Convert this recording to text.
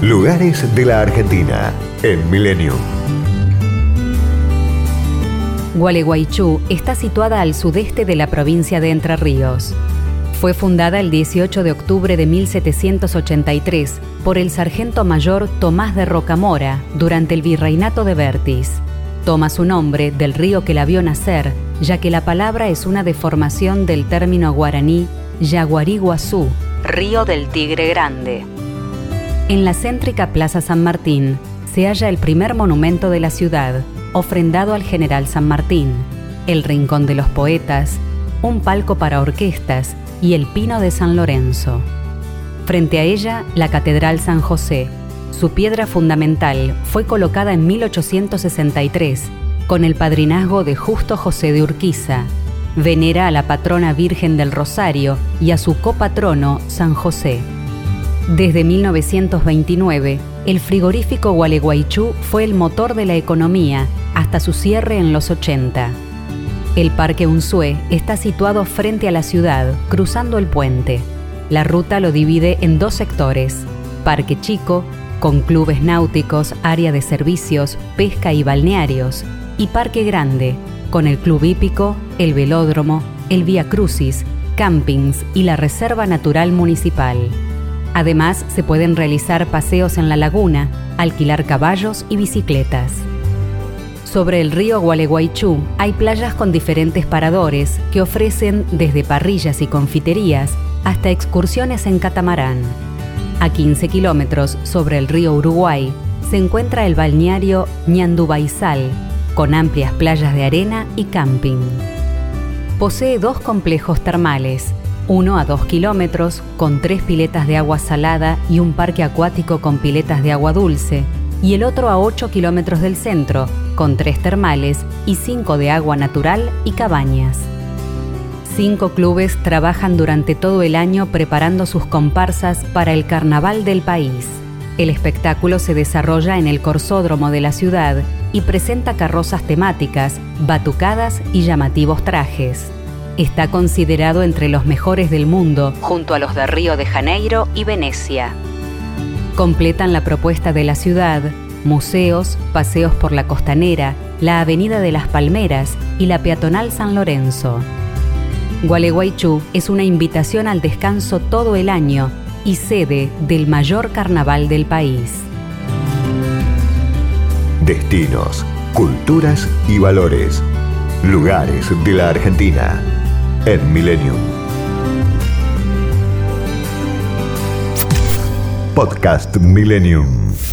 Lugares de la Argentina en Milenio. Gualeguaychú está situada al sudeste de la provincia de Entre Ríos. Fue fundada el 18 de octubre de 1783 por el sargento mayor Tomás de Rocamora durante el virreinato de Vertis. Toma su nombre del río que la vio nacer, ya que la palabra es una deformación del término guaraní Yaguariguazú, río del Tigre Grande. En la céntrica Plaza San Martín se halla el primer monumento de la ciudad, ofrendado al general San Martín, el Rincón de los Poetas, un palco para orquestas y el Pino de San Lorenzo. Frente a ella, la Catedral San José. Su piedra fundamental fue colocada en 1863 con el padrinazgo de Justo José de Urquiza. Venera a la patrona Virgen del Rosario y a su copatrono San José. Desde 1929, el frigorífico Gualeguaychú fue el motor de la economía hasta su cierre en los 80. El Parque Unzué está situado frente a la ciudad, cruzando el puente. La ruta lo divide en dos sectores, Parque Chico, con clubes náuticos, área de servicios, pesca y balnearios, y Parque Grande, con el club hípico, el velódromo, el Vía Crucis, campings y la Reserva Natural Municipal. Además, se pueden realizar paseos en la laguna, alquilar caballos y bicicletas. Sobre el río Gualeguaychú hay playas con diferentes paradores que ofrecen desde parrillas y confiterías hasta excursiones en catamarán. A 15 kilómetros sobre el río Uruguay se encuentra el balneario Ñandubaizal, con amplias playas de arena y camping. Posee dos complejos termales, uno a dos kilómetros, con tres piletas de agua salada y un parque acuático con piletas de agua dulce, y el otro a 8 kilómetros del centro, con tres termales y cinco de agua natural y cabañas. Cinco clubes trabajan durante todo el año preparando sus comparsas para el carnaval del país. El espectáculo se desarrolla en el corsódromo de la ciudad y presenta carrozas temáticas, batucadas y llamativos trajes. Está considerado entre los mejores del mundo, junto a los de Río de Janeiro y Venecia. Completan la propuesta de la ciudad museos, paseos por la costanera, la Avenida de las Palmeras y la peatonal San Lorenzo. Gualeguaychú es una invitación al descanso todo el año y sede del mayor carnaval del país. Destinos, culturas y valores. Lugares de la Argentina en Millennium. Podcast Millennium.